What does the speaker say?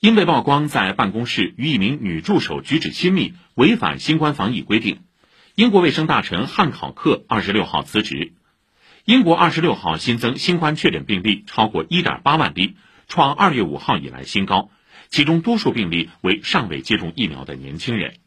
因被曝光在办公室与一名女助手举止亲密违反新冠防疫规定。英国卫生大臣汉考克二十六号辞职。英国二十六号新增新冠确诊病例超过一点八万例创二月五号以来新高。其中多数病例为尚未接种疫苗的年轻人。